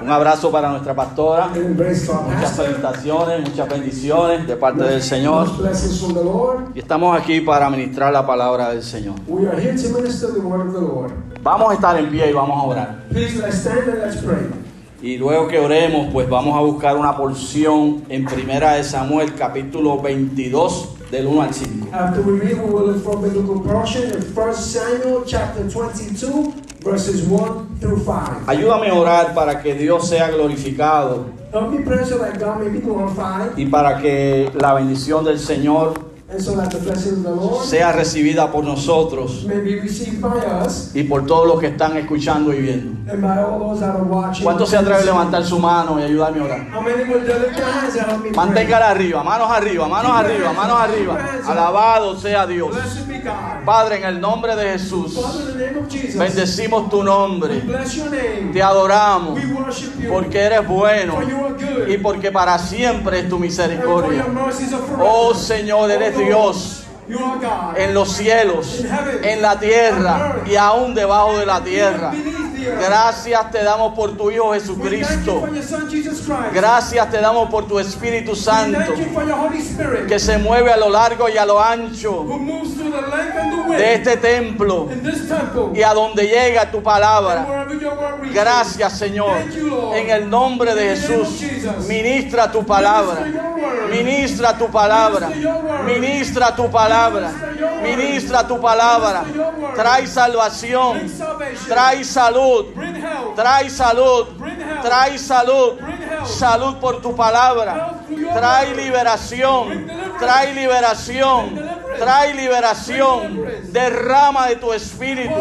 Un abrazo para nuestra pastora. Muchas felicitaciones, muchas bendiciones de parte del Señor. Y estamos aquí para ministrar la palabra del Señor. Vamos a estar en pie y vamos a orar. Y luego que oremos, pues vamos a buscar una porción en Primera de Samuel, capítulo 22, del 1 al 5. After we read, we will look for biblical portion in 1 Samuel chapter 22, verses 1 through 5. Ayúdame a orar para que Dios sea glorificado Help me pray so that God may be glorified y para que la bendición del Señor sea recibida por nosotros may be received by us y por todos los que están escuchando y viendo. and by all those that are watching. ¿Cuántos se atreven a levantar su mano y ayudarme a orar? Manténgala arriba, manos arriba, manos arriba, manos arriba. Alabado sea Dios. Padre, en el nombre de Jesús, bendecimos tu nombre. Te adoramos porque eres bueno y porque para siempre es tu misericordia. Oh Señor, eres Oh, Dios en los cielos, en la tierra y aún debajo de la tierra. Gracias te damos por tu Hijo Jesucristo. Gracias te damos por tu Espíritu Santo que se mueve a lo largo y a lo ancho de este templo y a donde llega tu palabra. Gracias Señor. En el nombre de Jesús, ministra tu palabra. Ministra tu palabra. Ministra tu palabra. Ministra tu palabra. Trae salvación. Trae salud. Trae salud. Trae salud. Salud por tu palabra. Trae liberación. Trae liberación. Trae liberación. Derrama de tu espíritu.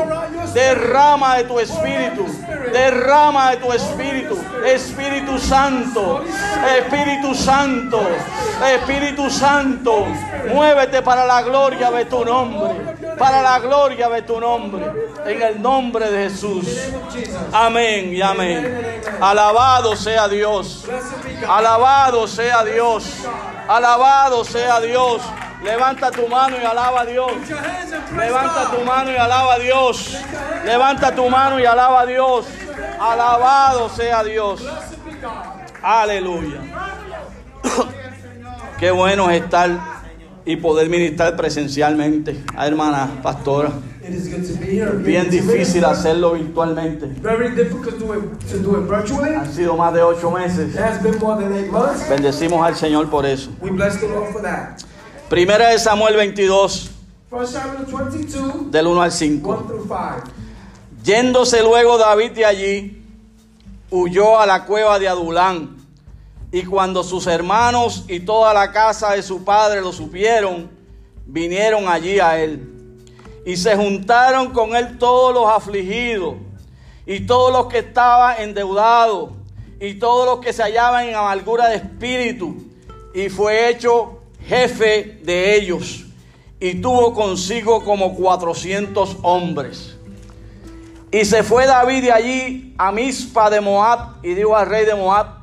Derrama de tu espíritu. Derrama de tu espíritu. Espíritu Santo. Espíritu Santo. Espíritu Santo. Muévete para la gloria de tu nombre. Para la gloria de tu nombre. En el nombre de Jesús. Amén y amén. Alabado sea Dios. Alabado sea Dios. Alabado sea Dios. Levanta tu mano y alaba a Dios. Levanta tu mano y alaba a Dios. Levanta tu mano y alaba a Dios. Alabado sea Dios. Aleluya. Qué bueno es estar y poder ministrar presencialmente a hermana pastora. Bien difícil hacerlo virtualmente. Very difficult to do it, to do it virtually. Han sido más de ocho meses. It has been more than eight months. Bendecimos al Señor por eso. We bless the Lord for that. Primera de Samuel 22, 1 Samuel 22, del 1 al 5. 1 through 5. Yéndose luego David de allí, huyó a la cueva de Adulán. Y cuando sus hermanos y toda la casa de su padre lo supieron, vinieron allí a él. Y se juntaron con él todos los afligidos, y todos los que estaban endeudados, y todos los que se hallaban en amargura de espíritu. Y fue hecho jefe de ellos. Y tuvo consigo como cuatrocientos hombres. Y se fue David de allí a Mispa de Moab y dijo al rey de Moab,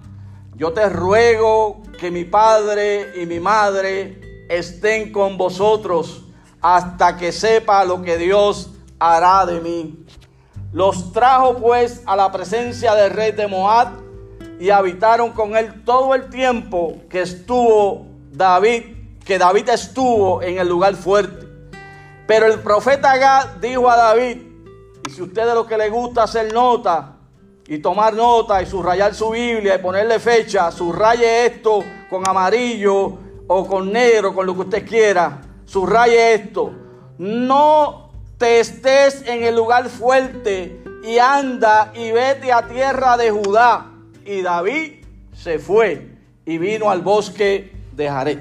yo te ruego que mi padre y mi madre estén con vosotros hasta que sepa lo que Dios hará de mí. Los trajo pues a la presencia del rey de Moab y habitaron con él todo el tiempo que estuvo David, que David estuvo en el lugar fuerte. Pero el profeta Gad dijo a David, y si usted lo que le gusta hacer nota y tomar nota y subrayar su Biblia y ponerle fecha, subraye esto con amarillo o con negro, con lo que usted quiera, subraye esto. No te estés en el lugar fuerte y anda y vete a tierra de Judá. Y David se fue y vino al bosque de Jared.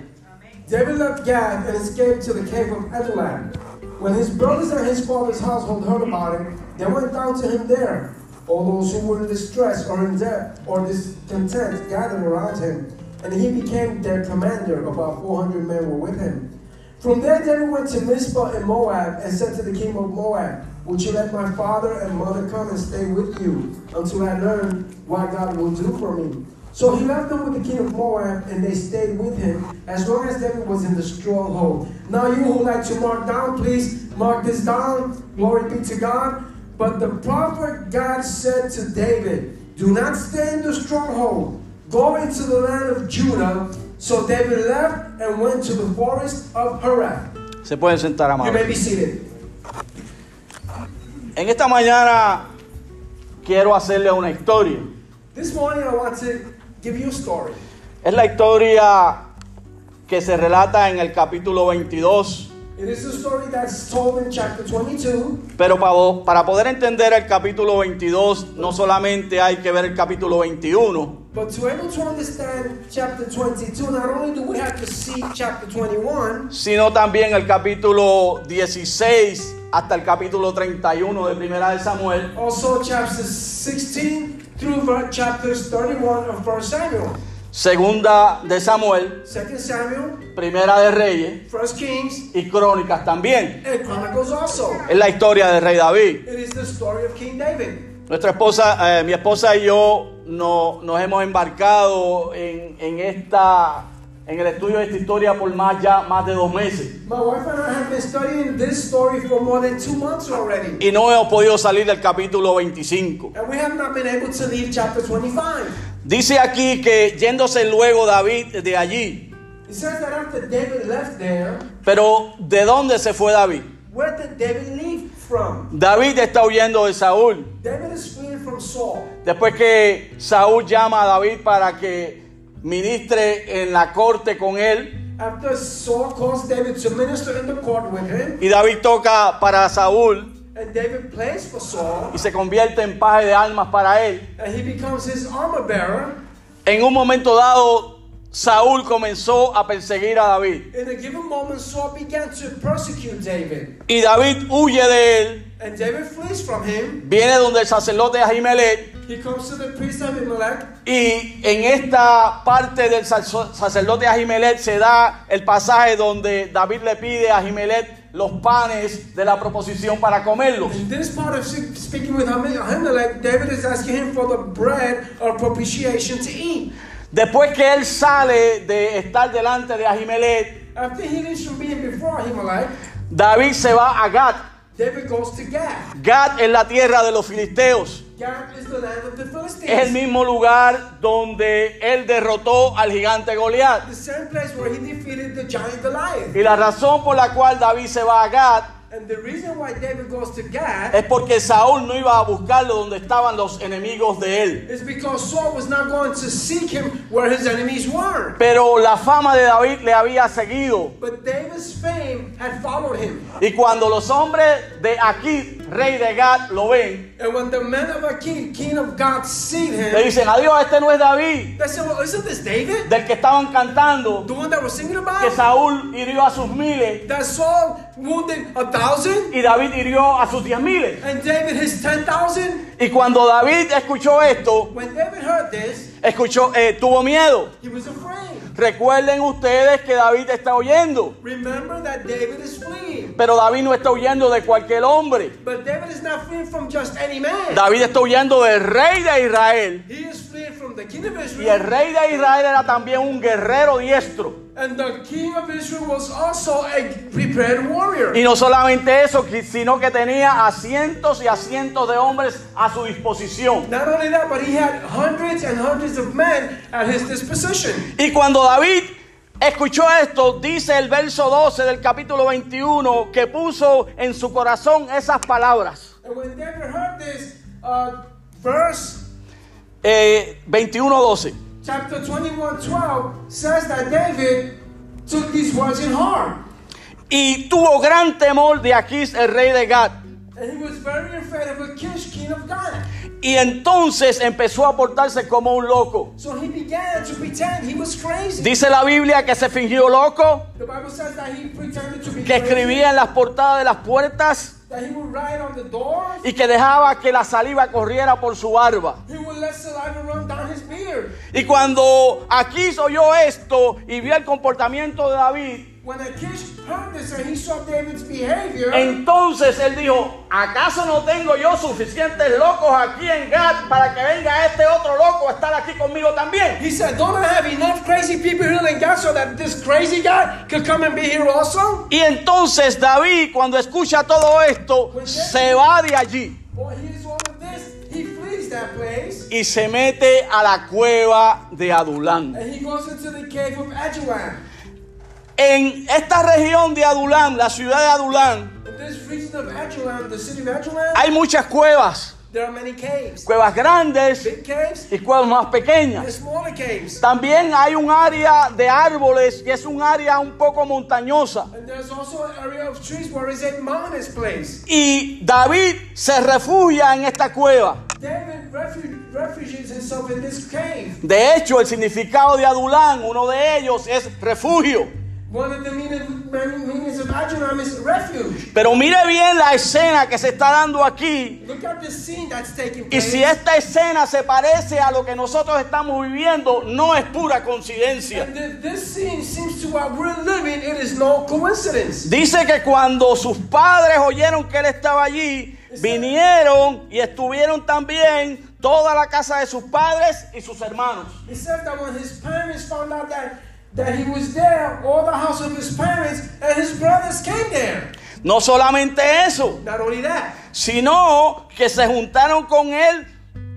David left Gad and escaped to the cave of Adullam. When his brothers and his father's household heard about it, they went down to him there. All those who were in distress or in debt or discontent gathered around him, and he became their commander. About 400 men were with him. From there, David went to Mizpah in Moab and said to the king of Moab, Would you let my father and mother come and stay with you until I learn what God will do for me? So he left them with the king of Moab, and they stayed with him as long as David was in the stronghold. Now, you who like to mark down, please mark this down. Glory be to God. But the prophet God said to David, Do not stay in the stronghold. Go into the land of Judah. So David left and went to the forest of Harad. Se pueden sentar, You may amados. be seated. En esta mañana quiero hacerle una historia. This morning I want to give you a story. Es la historia que se relata en el capítulo 22. It is a story that's told in chapter 22. Pero para, para poder entender el capítulo 22, no solamente hay que ver el capítulo 21, But to able to understand chapter 22, not only do we have to see chapter 21, sino también el capítulo 16 hasta el capítulo 31 de Primera de Samuel, also chapters 16 through chapters 31 of 1 Samuel. Segunda de Samuel, 2 Samuel, Primera de Reyes 1 Kings, y Crónicas también. and Chronicles also. Es la historia del rey David. It is the story of King David. Nuestra esposa, eh, mi esposa y yo no- nos hemos embarcado en, en esta, en el estudio de esta historia por más ya más de dos meses My wife and I have been studying this story for more than two months already. y no hemos podido salir del capítulo 25. And we have not been able to leave chapter 25. Dice aquí que yéndose luego David de allí, It says that after David left there, pero ¿de dónde se fue David? where did David leave from? David está huyendo de Saúl. David is from Saul. Después que Saúl llama a David para que ministre en la corte con él After Saul calls David to minister in the court with him, y David toca para Saúl and David plays for Saul, y se convierte en paje de almas para él. and he becomes his armor bearer, En un momento dado, Saúl comenzó a perseguir a David in a given moment, Saul began to persecute David. y David huye de él, And David flees from him. viene donde el sacerdote Ahimelech He comes to the priest Abimelech, y en esta parte del sac- sacerdote Ahimelech se da el pasaje donde David le pide a Ahimelech los panes de la proposición para comerlos. In this part of speaking with Ahim- Ahimelech, David is asking him for the bread of propitiation to eat. Después que él sale de estar delante de Ahimelech, After he leaves from being before Ahimelech, David se va a Gat. David goes to Gath. Gat es la tierra de los filisteos. El mismo lugar donde él derrotó al gigante Goliat. the same place where he defeated the giant Goliath. Y la razón por la cual David se va a Gat And the reason why David goes to Gath es porque Saúl no iba a buscarlo donde estaban los enemigos de él. is because Saul was not going to seek him where his enemies were. Pero la fama de David le había seguido. But David's fame had followed him. Y cuando los hombres de aquí, rey de Gat, lo ven, And when the men of Achish, king of God, see le him, dicen, adiós, este no es David, they said, Well, isn't this David? del que estaban cantando, The one that we're singing que about? Saúl hirió a sus miles That Saul wounded a thousand y David hirió a sus diez miles. and David his ten thousand? Y cuando David escuchó esto, When David heard this, escuchó, eh, tuvo miedo. he was afraid. Recuerden ustedes que David está huyendo, Remember that David is fleeing. pero David no está huyendo de cualquier hombre. But David is not fleeing from just any man. David está huyendo del rey de Israel. He is fleeing from the king of Y el Israel. rey de Israel era también un guerrero diestro. And the king of Israel was also a prepared warrior. Y no solamente eso, sino que tenía a cientos y a cientos de hombres a su disposición. Not only that, but he had hundreds and hundreds of men at his disposition. Y cuando David escuchó esto, dice el verso 12 del capítulo 21, que puso en su corazón esas palabras. And when David heard this, uh, verse Eh, 21-12. Chapter 21 12 says that David took these words in heart. Y tuvo gran temor de Aquís, el rey de Gad. And he was very afraid of Achish, king of God. Y entonces empezó a portarse como un loco. So he began to pretend he was crazy. Dice la Biblia que se fingió loco, The Bible says that he pretended to be que crazy, escribía en las portadas de las puertas that he would write on the doors, y que dejaba que la saliva corriera por su barba. he would let saliva run down his beard. Y cuando Aquís oyó esto y vio el comportamiento de David, When Achish heard this and he saw David's behavior, entonces él dijo, ¿acaso no tengo yo suficientes locos aquí en Gad para que venga este otro loco a estar aquí conmigo también? he said, Don't I have enough crazy people here in God so that this crazy guy could come and be here also? Y entonces David, cuando escucha todo esto, se va de allí. Well, he hears all of this. He flees that place. y se mete a la cueva de Adulán. En esta región de Adulán, la ciudad de Adulán, hay muchas cuevas, there are many caves. cuevas grandes Big caves y cuevas más pequeñas. caves. También hay un área de árboles que es un área un poco montañosa. And there's also an area of trees where it's a mountainous place. Y David se refugia en esta cueva. David himself in this cave. De hecho, el significado de Adulán, uno de ellos, es refugio. Pero mire bien la escena que se está dando aquí. Look at the scene that's taking Y place. si esta escena se parece a lo que nosotros estamos viviendo, no es pura coincidencia. Dice que cuando sus padres oyeron que él estaba allí, vinieron y estuvieron también toda la casa de sus padres y sus hermanos. That he was there, all the house of his parents and his brothers came there. No solamente eso, Not only that, sino que se juntaron con él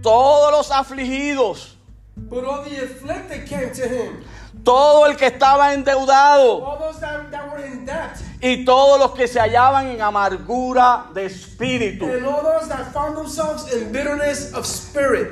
todos los afligidos, but all the afflicted came to him. Todo el que estaba endeudado that, that debt. y todos los que se hallaban en amargura de espíritu.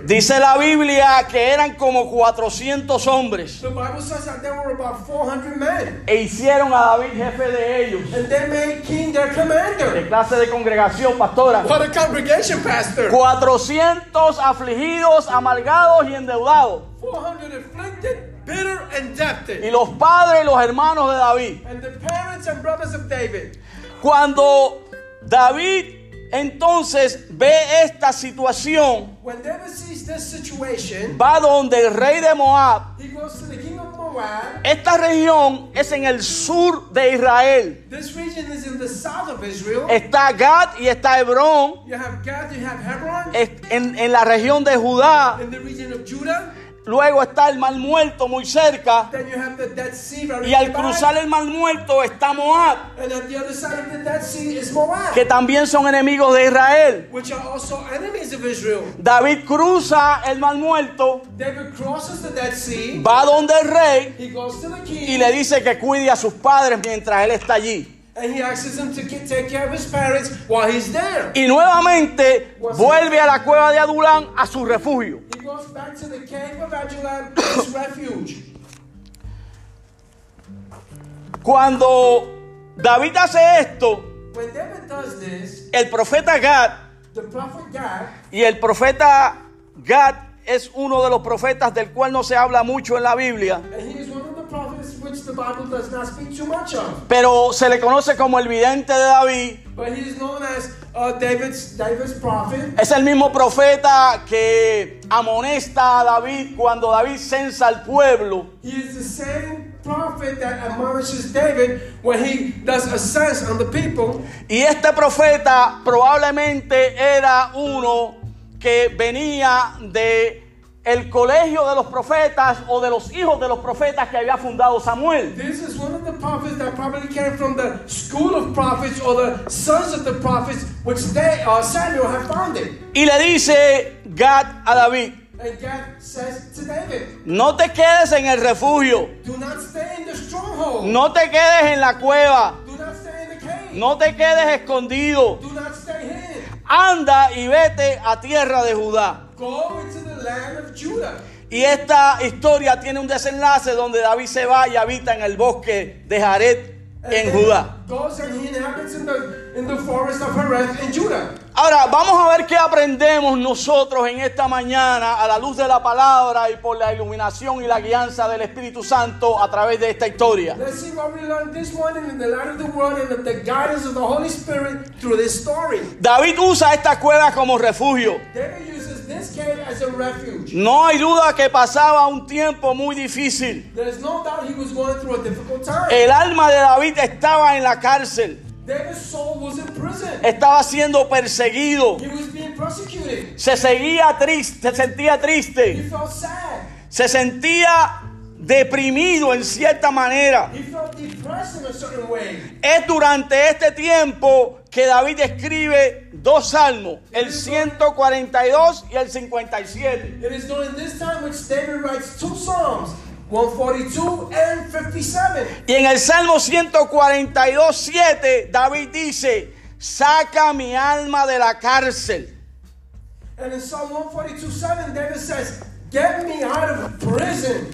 Dice la Biblia que eran como 400 hombres The Bible says that there were about 400 men. e hicieron a David jefe de ellos. And they made king their ¿Qué commander. clase de congregación, pastora? What a congregation, pastor. 400 afligidos, amargados y endeudados. 400 afflicted, bitter, and Y debted. los padres y los hermanos de David. And the parents and brothers of David. Cuando David entonces ve esta situación, When David sees this situation, va donde el rey de Moab. he goes to the king of Moab. Esta región es en el sur de Israel. This region is in the south of Israel. Está Gad y está Hebrón You have Gad, you have Hebron. en, en la región de Judá. In the region of Judah. Luego está el Mar Muerto muy cerca. Y al cruzar el Mar Muerto está Moab, que también son enemigos de Israel. which are also enemies of Israel. David cruza el Mar Muerto, David crosses the Dead Sea. va donde el rey He goes to the y le dice que cuide a sus padres mientras él está allí. And he asks him to get, take care of his parents while he's there. Y nuevamente vuelve a la cueva de Adulán a su refugio. He goes back to the cave of Adullam, his refuge. Cuando David hace esto, el profeta Gad, y el profeta Gad es uno de los profetas del cual no se habla mucho en la Biblia, Bible does not speak too much of, pero se le conoce como el vidente de David. but he is known as uh, David's David's prophet. Es el mismo profeta que amonesta a David cuando David censa al pueblo. He is the same prophet that admonishes David when he does a sense on the people. Y este profeta probablemente era uno que venía de el colegio de los profetas o de los hijos de los profetas que había fundado Samuel. This is one of the prophets that probably came from the school of prophets or the sons of the prophets which they, uh, Samuel had founded. Y le dice Gad a David, And God says to David, no te quedes en el refugio, Do not stay in the stronghold. no te quedes en la cueva, Do not stay in the cave. no te quedes escondido, Do not stay hidden. anda y vete a tierra de Judá. Go into the land of Judah. Y esta historia tiene un desenlace donde David se va y habita en el bosque de Jared en Judá. Ahora, vamos a ver qué aprendemos nosotros en esta mañana a la luz de la palabra y por la iluminación y la guianza del Espíritu Santo a través de esta historia. David usa esta cueva como refugio. David this cave as a refuge. No hay duda que pasaba un tiempo muy difícil. There's no doubt he was going through a difficult time. El alma de David estaba en la cárcel, David's soul was in prison. estaba siendo perseguido, He was being persecuted. se seguía triste, se sentía He triste, felt sad. se sentía deprimido en cierta manera. He felt depressed in a certain way. Es durante este tiempo que David escribe dos salmos, el 142 y el 57. It is during this time which David writes two Psalms, 142 and 57. Y en el Salmo 142, 7, David dice, saca mi alma de la cárcel. And in Psalm 142 7, David says, Get me out of prison.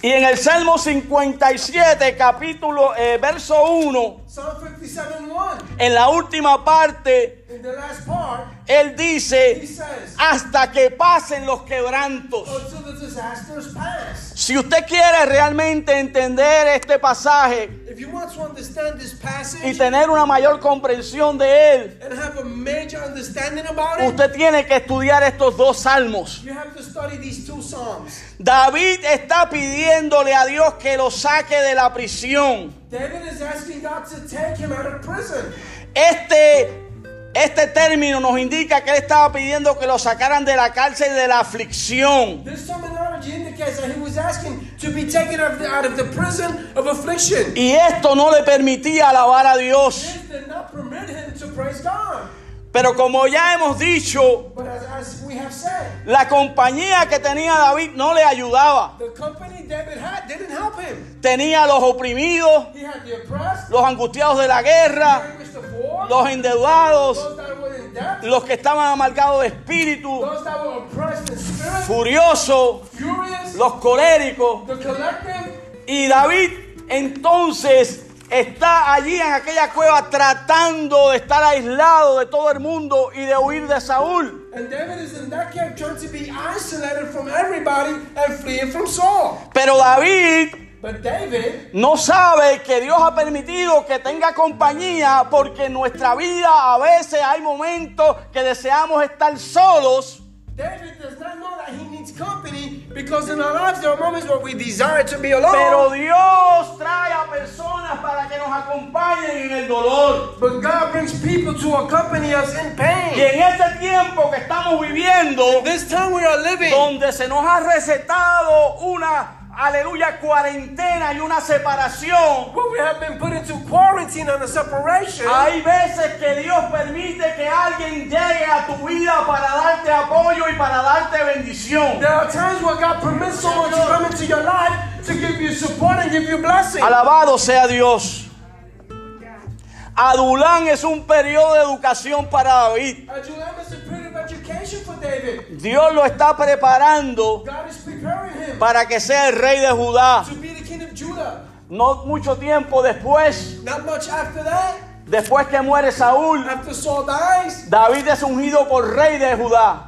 Y en el Salmo 57, capítulo, eh, verso 1, Psalm 57 1. en la última parte, part, él dice, says, hasta que pasen los quebrantos. Pass. Si usted quiere realmente entender este pasaje If you want to understand this y tener una mayor comprensión de él, and have a major understanding about it, usted tiene que estudiar estos dos salmos. you have to study these two Psalms. David está pidiéndole a Dios que lo saque de la prisión. David is asking God to take him out of prison. Este, este término nos indica que él estaba pidiendo que lo sacaran de la cárcel de la aflicción. This terminology indicates that he was asking to be taken out of the, out of the prison of affliction. Y esto no le permitía alabar a Dios. Pero como ya hemos dicho, But as, as we have said, la compañía que tenía David no le ayudaba. Tenía a los oprimidos, los angustiados de la guerra, los endeudados, los que estaban amargados de espíritu, furiosos, los coléricos. Y David entonces está allí en aquella cueva tratando de estar aislado de todo el mundo y de huir de Saúl. And David is in that cave trying to be isolated from everybody and fleeing from Saul. Pero David But David no sabe que Dios ha permitido que tenga compañía porque en nuestra vida a veces hay momentos que deseamos estar solos. David does not know that he needs company because in our lives there are moments where we desire to be alone. Pero Dios trae a personas para que nos acompañen en el dolor. but God brings people to accompany us in Y pain. en este tiempo que estamos viviendo, This time we are living, donde se nos ha recetado una, aleluya, cuarentena y una separación, where we have been put into quarantine and a separation, hay veces que Dios permite que alguien llegue a tu vida para darte apoyo y para darte bendición. there are times where God permits someone to come into your life to give you support and give you blessing. Alabado sea Dios. Adulán es un periodo de educación para David. Adulam is a period of education for David. Dios lo está preparando Para que sea el rey de Judá. No mucho tiempo después, Not much after that, después que muere Saúl, after Saul dies, David es ungido por rey de Judá.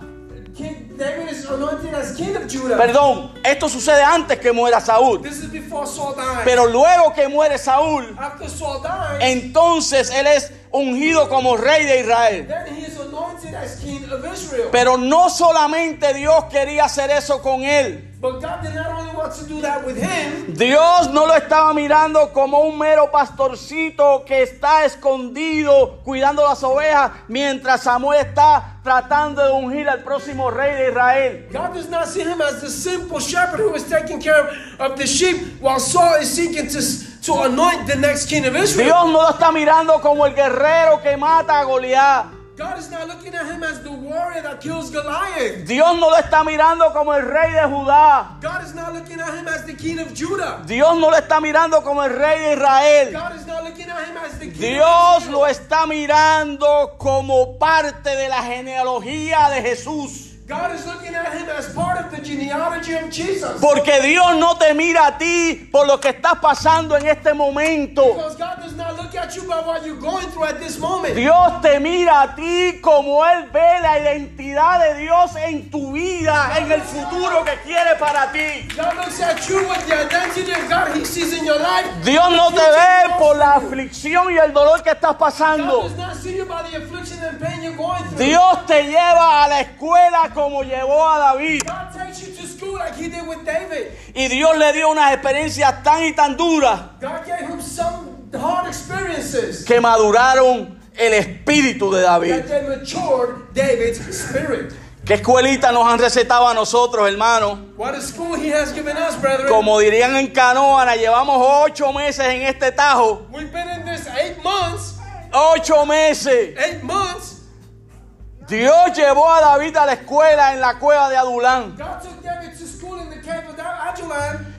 King David is anointed as king of Judah. Perdón, esto sucede antes que muera Saúl. This is before Saul dies. Pero luego que muere Saúl, after Saul dies, entonces él es ungido como rey de Israel. then he is anointed as king of Israel. Pero no solamente Dios quería hacer eso con él. But God did not only want to do that with him, Dios no lo estaba mirando como un mero pastorcito que está escondido cuidando las ovejas mientras Samuel está tratando de ungir al próximo rey de Israel. God does not see him as the simple shepherd who is taking care of, of the sheep while Saul is seeking to, to anoint the next king of Israel. Dios no lo está mirando como el guerrero que mata a Goliat. Dios no lo está mirando como el rey de Judá. God is not looking at him as the king of Judah. Dios no lo está mirando como el rey de Israel. God is not looking at him as the king Dios lo está mirando como parte de la genealogía de Jesús. Porque Dios no te mira a ti por lo que estás pasando en este momento. Because God does not look at you by what you're going through at this moment. Dios te mira a ti como Él ve la identidad de Dios en tu vida, en el futuro que quiere para ti. God looks at you with the identity of God He sees in your life. Dios no te ve por la aflicción y el dolor que estás God pasando. Dios te lleva a la escuela como llevó a David. Y Dios le dio unas experiencias tan y tan duras que maduraron el espíritu de David. ¿Qué escuelita nos han recetado a nosotros, hermanos? What a school He has given us. Como dirían en Canoana, llevamos ocho meses en este tajo. We've been in this eight months. ocho meses, eight months, Dios llevó a David a la escuela en la cueva de Adulán.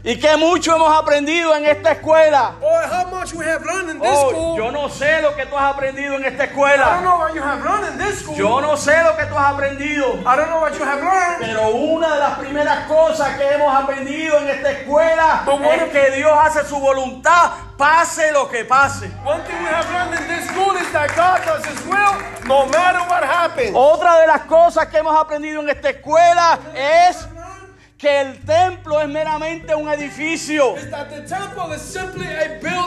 Y que mucho hemos aprendido en esta escuela. Oh, how much we have learned in this school. yo no sé lo que tú has aprendido en esta I don't escuela. know what you have learned in this school. Yo no sé lo que tú has aprendido. I don't know what you have learned. Pero una de las primeras cosas que hemos aprendido en esta escuela es que Dios hace su voluntad, pase lo que pase. One thing we have learned in this school is that God does His will no matter what happens. Otra de las cosas que hemos aprendido en esta escuela es que el templo es meramente un edificio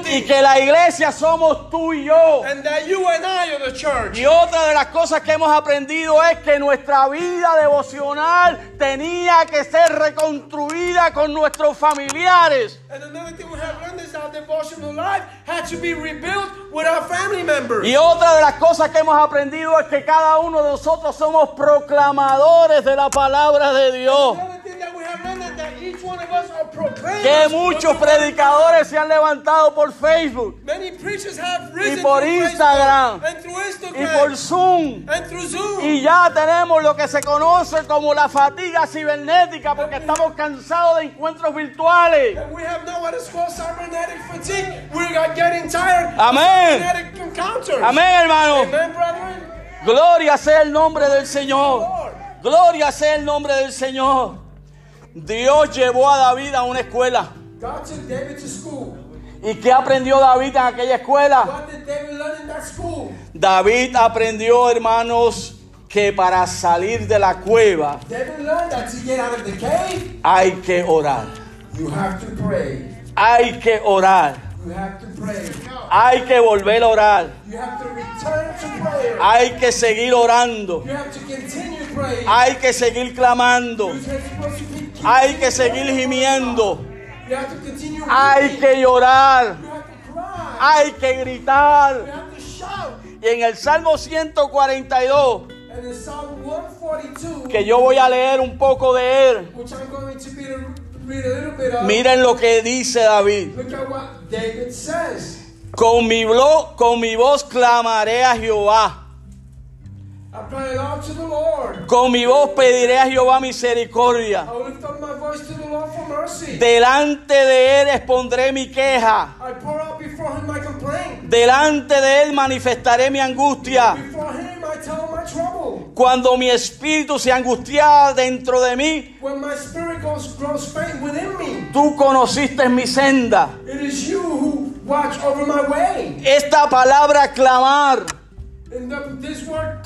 y que la iglesia somos tú y yo. and that you and I are the church. Y otra de las cosas que hemos aprendido es que nuestra vida devocional tenía que ser reconstruida con nuestros familiares. And another thing we have learned is our devotional life had to be rebuilt with our family members. Y otra de las cosas que hemos aprendido es que cada uno de nosotros somos proclamadores de la palabra de Dios. Que muchos predicadores se han levantado por Facebook Many preachers have risen por Instagram, y por Zoom. and through Zoom. Y ya tenemos lo que se conoce como la fatiga cibernética porque estamos cansados de encuentros virtuales. And we have know what is called cybernetic fatigue. We are getting tired Amén. Amén, hermano. Gloria sea el nombre del Señor. Gloria sea el nombre del Señor. Dios llevó a David a una escuela. God took David to school. ¿Y qué aprendió David en aquella escuela? What did David learn in that school? David aprendió, hermanos, que para salir de la cueva David learned that to get out of the cave, hay que orar. you have to pray. Hay que orar. You have to pray. Hay que volver a orar. You have to return to prayer. Hay que seguir orando. You have to continue praying. Hay que seguir clamando. You're Hay que seguir gimiendo. Hay que llorar. Hay que gritar. Y en el Salmo 142, And in Psalm 142, que yo voy a leer un poco de él, miren lo que dice David. Con mi, blo- con mi voz clamaré a Jehová. Con mi voz pediré a Jehová misericordia. Delante de él expondré mi queja. I pour out before him my complaint. Delante de él manifestaré mi angustia. Cuando mi espíritu se angustia dentro de mí, When my spirit goes, grows faint within me, tú conociste mi senda. it is you who watch over my way. Esta palabra clamar And the, this word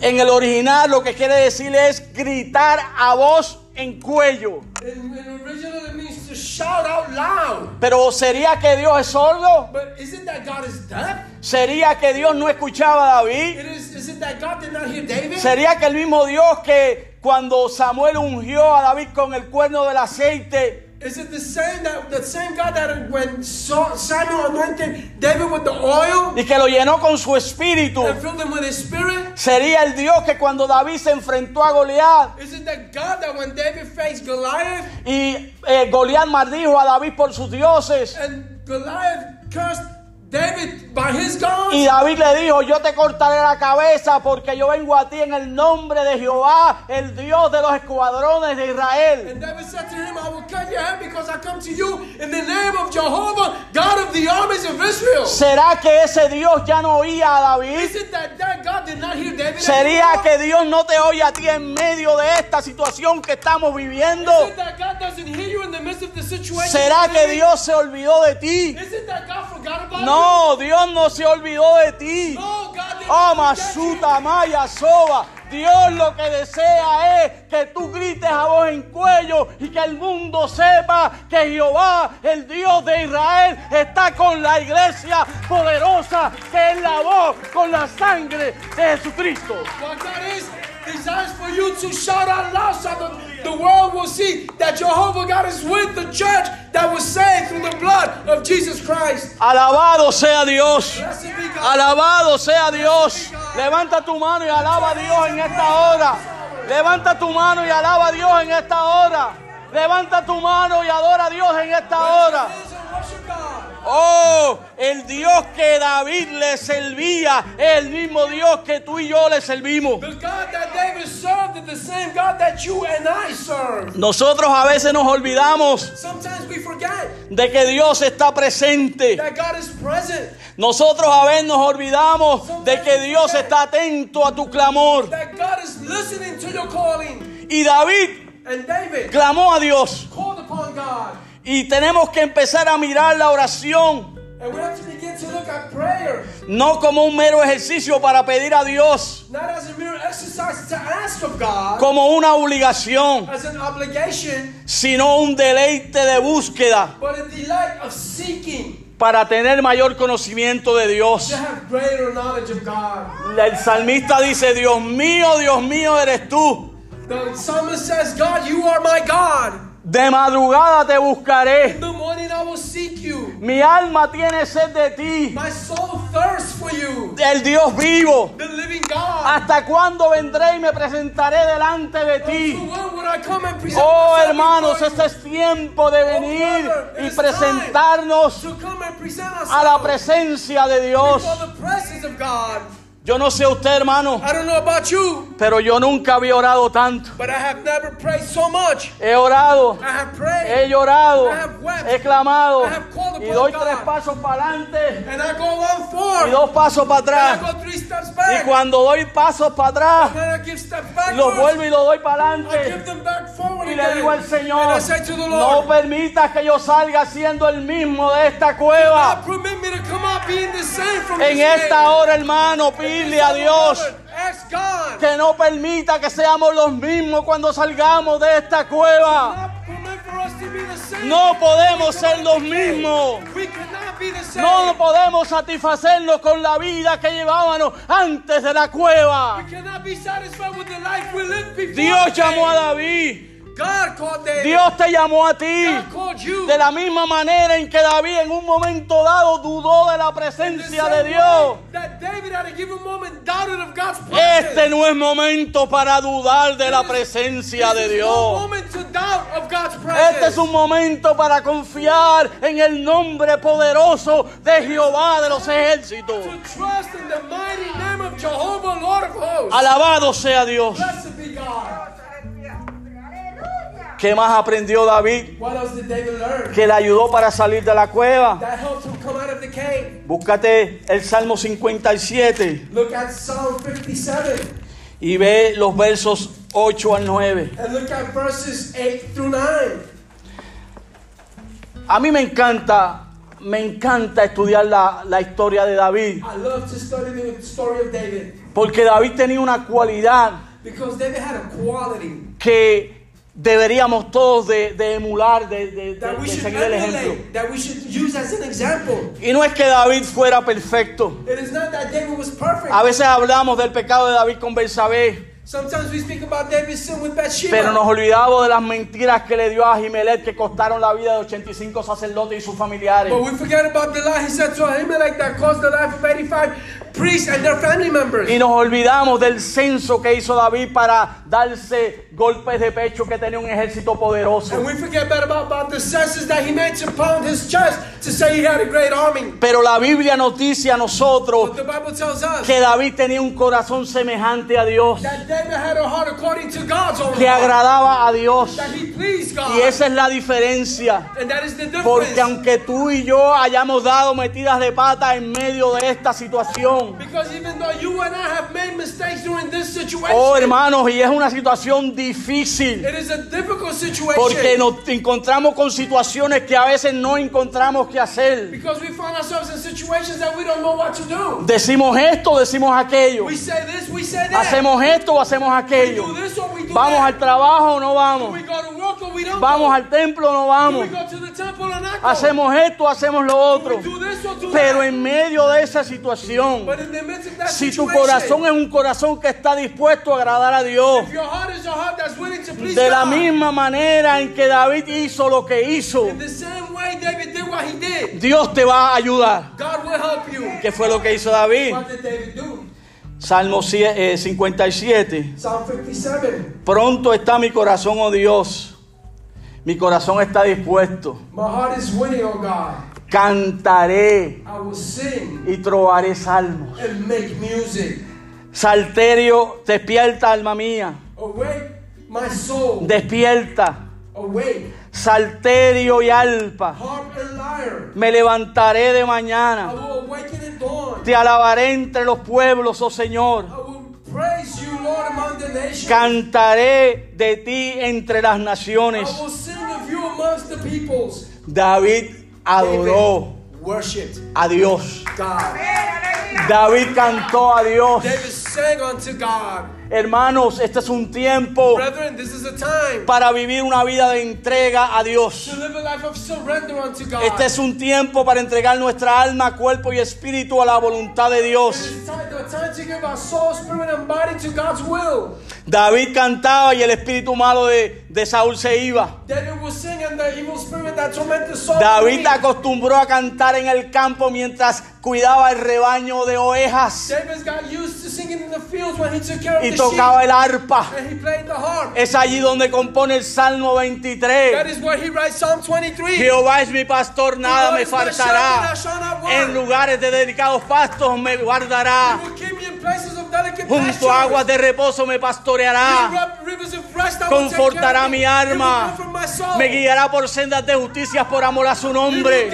en el original lo que quiere decir es gritar a voz en cuello. in, in original it means to shout out loud. Pero ¿sería que Dios es sordo? But is it that God is deaf? ¿Sería que Dios no escuchaba a David? It is, is it that God did not hear David? ¿Sería que el mismo Dios que cuando Samuel ungió a David con el cuerno del aceite, Is it the same that the same God that when Samuel anointed David with the oil y que lo llenó con su espíritu? and filled him with his spirit? ¿Sería el Dios que cuando David se enfrentó a Goliat Is it that God that when David faced Goliath y eh, Goliat maldijo a David por sus dioses? and Goliath cursed David by his? Y David le dijo, yo te cortaré la cabeza porque yo vengo a ti en el nombre de Jehová, el Dios de los escuadrones de Israel. And David said to him, I will cut your head because I come to you in the name of Jehovah, God of the armies of Israel. ¿Será que ese Dios ya no oía a David? Is it that, David? ¿Sería que Dios no te oye a ti en medio de esta situación que estamos viviendo? ¿Será que? Dios se olvidó de ti? No, Dios no se olvidó de ti. No, God did Oh, not forget you. Masuta, Maya, Soba. Dios lo que desea es que tú grites a voz en cuello y que el mundo sepa que Jehová, el Dios de Israel, está con la iglesia poderosa que es la voz con la sangre de Jesucristo. Desires for you to shout out loud so that the world will see that Jehovah God is with the church that was saved through the blood of Jesus Christ. Alabado sea Dios. Blessed be God. Alabado sea Dios. Levanta tu mano y alaba a Dios en esta hora. Levanta tu mano y alaba a Dios en esta hora. Levanta tu mano y adora a Dios en esta hora. Oh, el Dios que David le servía es el mismo Dios que tú y yo le servimos. Nosotros a veces nos olvidamos de que Dios está presente. Nosotros a veces nos olvidamos de que Dios está atento a tu clamor. Y David clamó a Dios. Y tenemos que empezar a mirar la oración And we have to begin to look at prayer no como un mero ejercicio para pedir a Dios, not as a mere exercise to ask of God, como una obligación, as an obligation, sino un deleite de búsqueda but a delight of seeking para tener mayor conocimiento de Dios. to have greater knowledge of God. El salmista dice, Dios mío, Dios mío eres tú. The psalmist says, God, you are my God. De madrugada te buscaré. In the morning I will seek you. Mi alma tiene sed de ti. My soul thirsts for you, El Dios vivo. the living God. ¿Hasta cuándo vendré y me presentaré delante de ti? Oh hermanos, este es tiempo de venir brother, y presentarnos a la presencia de Dios. Yo no sé usted hermano, I don't know about you, pero yo nunca había orado tanto. but I have never prayed so much. He orado, I have he prayed, llorado, I have wept. he clamado I have called y upon doy God. tres pasos para adelante and I go one y forward, dos pasos para and I atrás. go three steps Y back, cuando doy pasos para atrás, and I give steps los backwards. vuelvo y los doy para I give adelante. them back forward Y le digo al and Señor, I say to the no Lord, permitas que yo salga siendo el mismo de esta cueva. God, permit me to come out being the same from En esta hora, hermano, pide a Dios que no permita que seamos los mismos cuando salgamos de esta cueva. No podemos ser los mismos. No podemos satisfacernos con la vida que llevábamos antes de la cueva. Dios llamó a. David. God. Dios te llamó a ti. God. De la misma manera en que David en un momento dado dudó de la presencia de Dios. Este no es momento para dudar de la presencia de Dios. Este es un momento para confiar en el nombre poderoso de Jehová de los ejércitos. to trust in the mighty name of Jehovah, Lord of hosts. Alabado sea Dios. ¿Qué más aprendió David? What else did David learn? Que le ayudó para salir de la cueva. That helped him come out of the cave. Búscate el Salmo 57 Look at Psalm 57 y ve los versos 8 al 9. and look at verses 8 through 9. A mí me encanta, me encanta estudiar la, la historia de David. I love to study the story of David Porque David tenía una cualidad because David had a quality que deberíamos todos de, de emular, de, seguir el ejemplo. that we should use as an example. Y no es que David fuera perfecto. It is not that David was perfect. A veces hablamos del pecado de David con Belsabé, Sometimes we speak about David's sin with Bathsheba. pero nos olvidamos de las mentiras que le dio a Ahimelech que costaron la vida de 85 sacerdotes y sus familiares. But we forget about the lie he said to Ahimelech that caused the life of 85 priests and their family members. Y nos olvidamos del censo que hizo David para darse golpes de pecho que tenía un ejército poderoso. And we forget about, about, about the census that he made to pound his chest to say he had a great army. Pero la Biblia nos dice a nosotros But the Bible tells us que David tenía un corazón semejante a Dios, that David had a heart according to God's own que agradaba a Dios. That he pleased God. Y esa es la diferencia. And that is the difference. Porque aunque tú y yo hayamos dado metidas de pata en medio de esta situación, Because even though you and I have made mistakes during this situation, oh hermanos, y es una situación difícil, it is a difficult situation. porque nos encontramos con situaciones que a veces no encontramos qué hacer. because we find ourselves in situations that we don't know what to do. Decimos esto, decimos aquello. We say this, we say that. Hacemos esto o hacemos we aquello. do this or we do Vamos that. al trabajo o no vamos. we go to work or we don't Vamos al templo o no vamos. we go to the temple or not go? Hacemos esto o hacemos lo otro. Pero en medio de esa situación, Si tu corazón es un corazón que está dispuesto a agradar a Dios, de la misma manera en que David hizo lo que hizo, Dios te va a ayudar. ¿Qué fue lo que hizo David? Salmo cie- eh, 57. Psalm 57. Pronto está mi corazón, oh Dios. Mi corazón está dispuesto. Cantaré I will sing y trovaré salmos. and make music. Salterio, despierta alma mía, Awake, my soul. despierta. Awake, Salterio y alpa, me levantaré de I mañana. will awaken at dawn. Te alabaré entre los pueblos, oh Señor. I will praise you, Lord, among the nations. Cantaré de ti entre las I naciones. will sing of you amongst the peoples. David adoró a Dios. David cantó a Dios. David sang unto God. Hermanos, este es un tiempo para vivir una vida de entrega a Dios. Este es un tiempo para entregar nuestra alma, cuerpo y espíritu a la voluntad de Dios. It's time, the time to give our soul, spirit, and body to God's will. David cantaba y el espíritu malo de, de Saúl se iba. David acostumbró a cantar en el campo mientras cuidaba el rebaño de ovejas David got used to singing in the fields when he took care of y tocaba el arpa. and he played the harp. Es allí donde compone el Salmo That 23. is where he writes Psalm 23. Jehová es mi pastor, nada me faltará. En lugares de dedicados pastos me guardará. Junto a aguas de reposo me pastoreará. Confortará mi alma. Me guiará por sendas de justicia por amor a su nombre.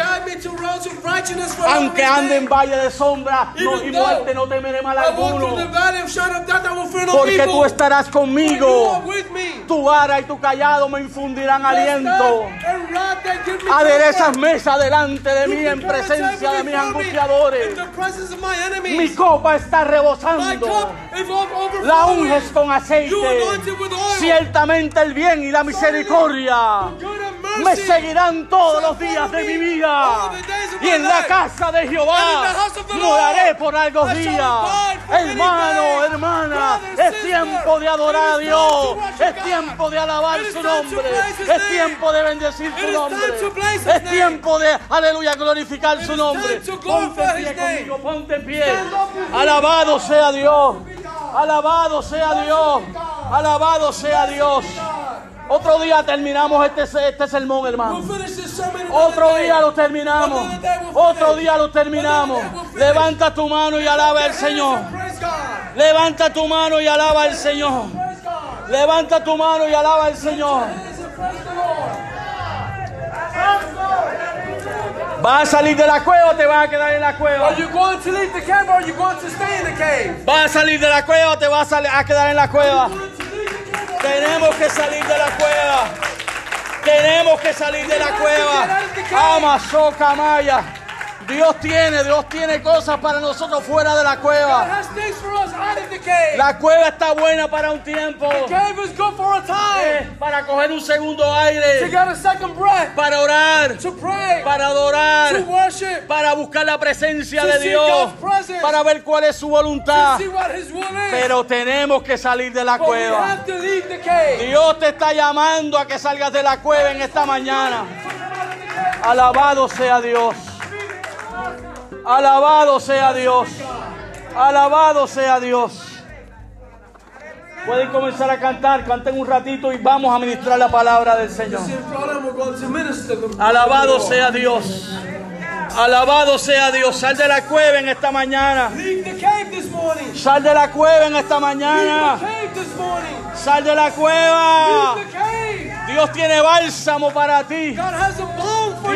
Aunque ande en valle de sombra no, y muerte, no temeré mal alguno. Porque tú estarás conmigo. Tu vara y tu callado me infundirán aliento. Aderezas mesa delante de mí en presencia de mis angustiadores. Mi copa está My rebosando. La unges con aceite. Ciertamente el bien y la misericordia me seguirán todos los días de mi vida. Y en la casa de Jehová moraré por largos días. Hermano, hermana, es tiempo de adorar a Dios. Es tiempo de alabar su nombre. Es tiempo de bendecir su nombre. Es tiempo de, aleluya, glorificar su nombre. Ponte en pie conmigo, ponte en pie. Alabado sea Dios. Alabado sea Dios. Alabado sea Dios. Otro día terminamos este, este sermón, hermano. Otro día lo terminamos. Otro día lo terminamos. Levanta tu mano y alaba al Señor. Levanta tu mano y alaba al Señor. Levanta tu mano y alaba al Señor. ¿Vas a salir de la cueva o te vas a quedar en la cueva? Are you going to leave the cave or are you going to stay in the cave? ¿Vas a salir de la cueva o te vas a quedar en la cueva? Tenemos que salir de la cueva. Tenemos que salir de la cueva. Amazoca Maya. Dios tiene, Dios tiene cosas para nosotros fuera de la cueva. La cueva está buena para un tiempo. eh, para coger un segundo aire. Para orar. Para adorar. Para buscar la presencia de Dios. Para ver cuál es su voluntad. Pero tenemos que salir de la cueva. Dios te está llamando a que salgas de la cueva en esta mañana. Alabado sea Dios. Alabado sea Dios. Alabado sea Dios. Pueden comenzar a cantar, canten un ratito y vamos a ministrar la palabra del Señor. Alabado sea Dios. Alabado sea Dios. Sal de la cueva en esta mañana. Sal de la cueva en esta mañana. Sal de la cueva. Dios tiene bálsamo para ti.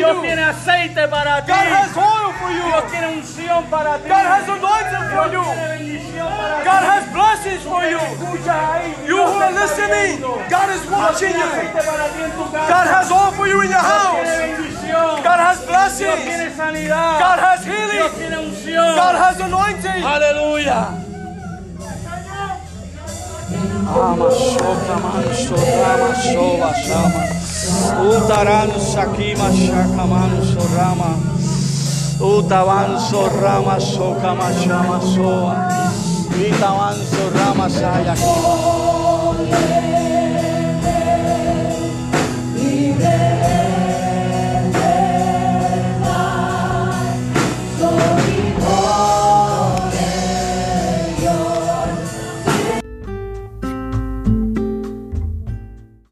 God has a balm for Dios you. tiene aceite para ti. God has oil for you. Dios tiene unción para ti. God has anointing for you. tiene bendición para God ti. has blessings for you. Escucha ahí. You Dios who te are está listening, viendo. God is Dios watching tiene you. aceite para ti en tu casa. God has all for you in your Dios tiene house. bendición. God has Dios blessings. tiene sanidad. God has Dios healing. tiene unción. God has anointing. Aleluya. Ama shota, mano, shota, ama shova, chama. Utarano shakima, shaka, mano, shorama. Utavano shorama, shoka, machama, shoa. Itavano shorama, shayakima. Yeah.